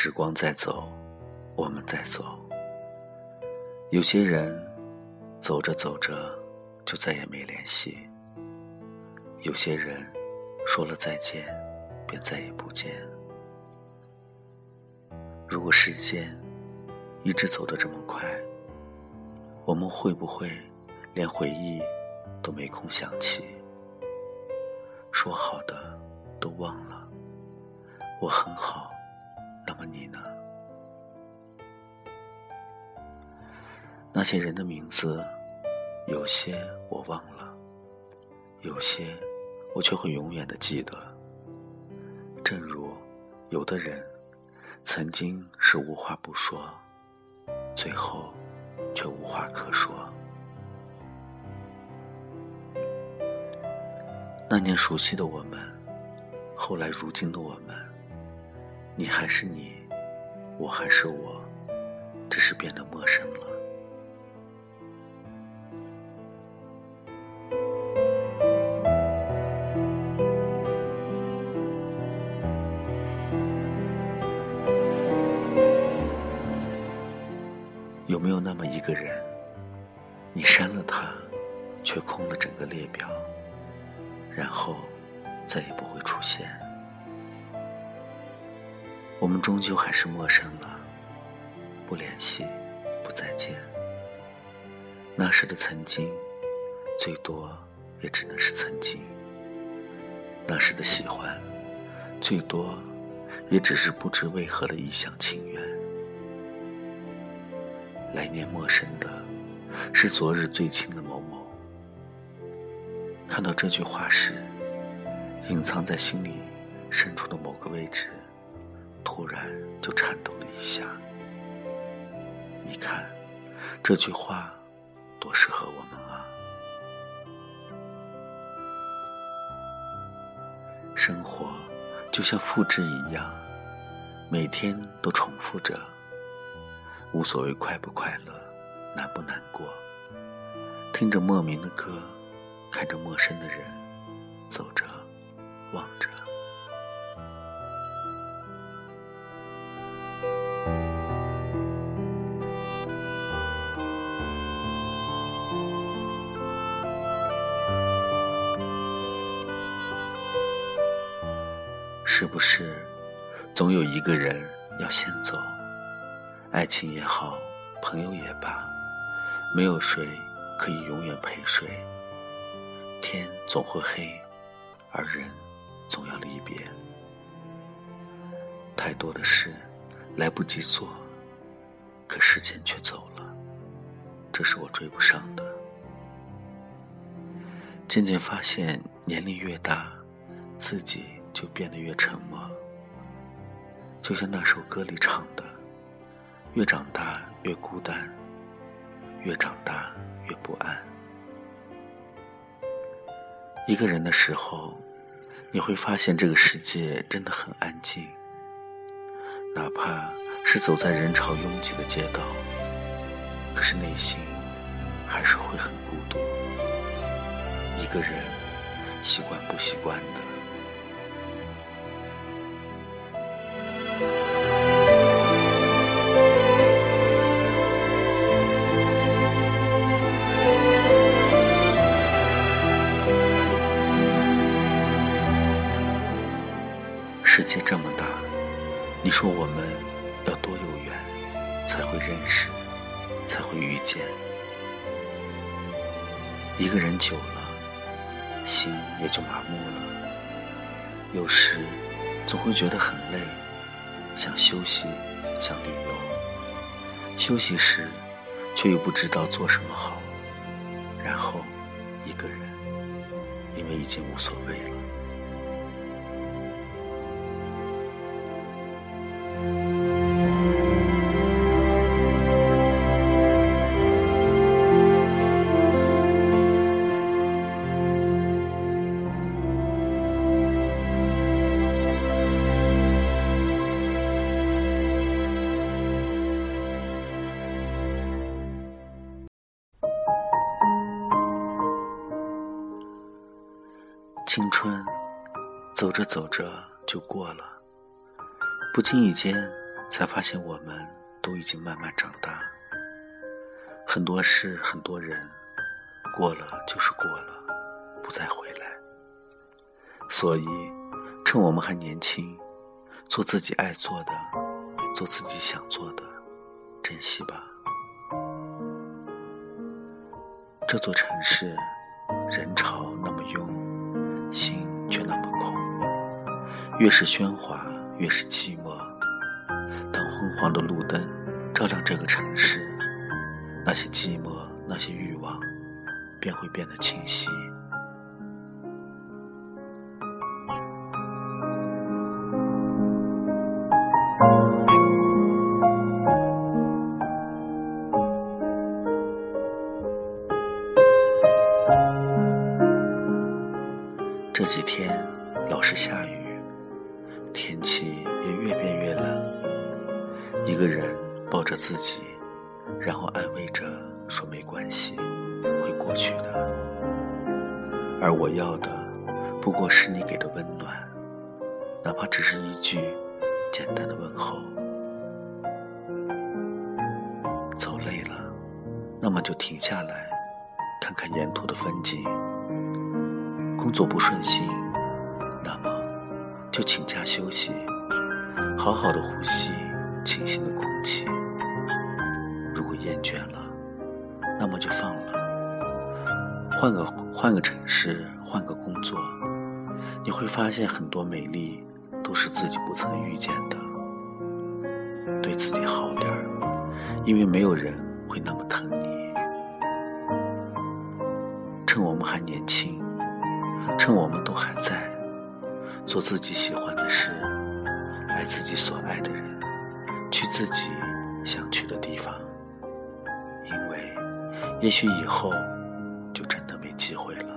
时光在走，我们在走。有些人走着走着就再也没联系；有些人说了再见，便再也不见。如果时间一直走得这么快，我们会不会连回忆都没空想起？说好的都忘了，我很好，么你呢？那些人的名字，有些我忘了，有些我却会永远的记得。正如有的人曾经是无话不说，最后。却无话可说。那年熟悉的我们，后来如今的我们，你还是你，我还是我，只是变得陌生了。有没有那么一个人，你删了他，却空了整个列表，然后再也不会出现？我们终究还是陌生了，不联系，不再见。那时的曾经，最多也只能是曾经；那时的喜欢，最多也只是不知为何的一厢情愿。来年陌生的，是昨日最亲的某某。看到这句话时，隐藏在心里深处的某个位置，突然就颤抖了一下。你看，这句话多适合我们啊！生活就像复制一样，每天都重复着。无所谓快不快乐，难不难过。听着莫名的歌，看着陌生的人，走着，望着。是不是，总有一个人要先走？爱情也好，朋友也罢，没有谁可以永远陪谁。天总会黑，而人总要离别。太多的事来不及做，可时间却走了，这是我追不上的。渐渐发现，年龄越大，自己就变得越沉默。就像那首歌里唱的。越长大越孤单，越长大越不安。一个人的时候，你会发现这个世界真的很安静，哪怕是走在人潮拥挤的街道，可是内心还是会很孤独。一个人习惯不习惯的。世界这么大，你说我们要多有缘才会认识，才会遇见？一个人久了，心也就麻木了。有时总会觉得很累，想休息，想旅游。休息时，却又不知道做什么好。然后，一个人，因为已经无所谓了。青春，走着走着就过了。不经意间，才发现我们都已经慢慢长大。很多事，很多人，过了就是过了，不再回来。所以，趁我们还年轻，做自己爱做的，做自己想做的，珍惜吧。这座城市，人潮那么越是喧哗，越是寂寞。当昏黄的路灯照亮这个城市。那些寂寞，那些欲望，便会变得清晰。这几天老是下雨，天气也越变越冷。一个人抱着自己。然后安慰着说：“没关系，会过去的。”而我要的，不过是你给的温暖，哪怕只是一句简单的问候。走累了，那么就停下来，看看沿途的风景。工作不顺心，就请假休息，好好的呼吸清新的空气。如果厌倦了，那么就放了，换个换个城市，换个工作，你会发现很多美丽都是自己不曾遇见的。对自己好点儿，因为没有人会那么疼你。趁我们还年轻，趁我们都还在，做自己喜欢的事，爱自己所爱的人，去自己想去的地方。因为，也许以后就真的没机会了。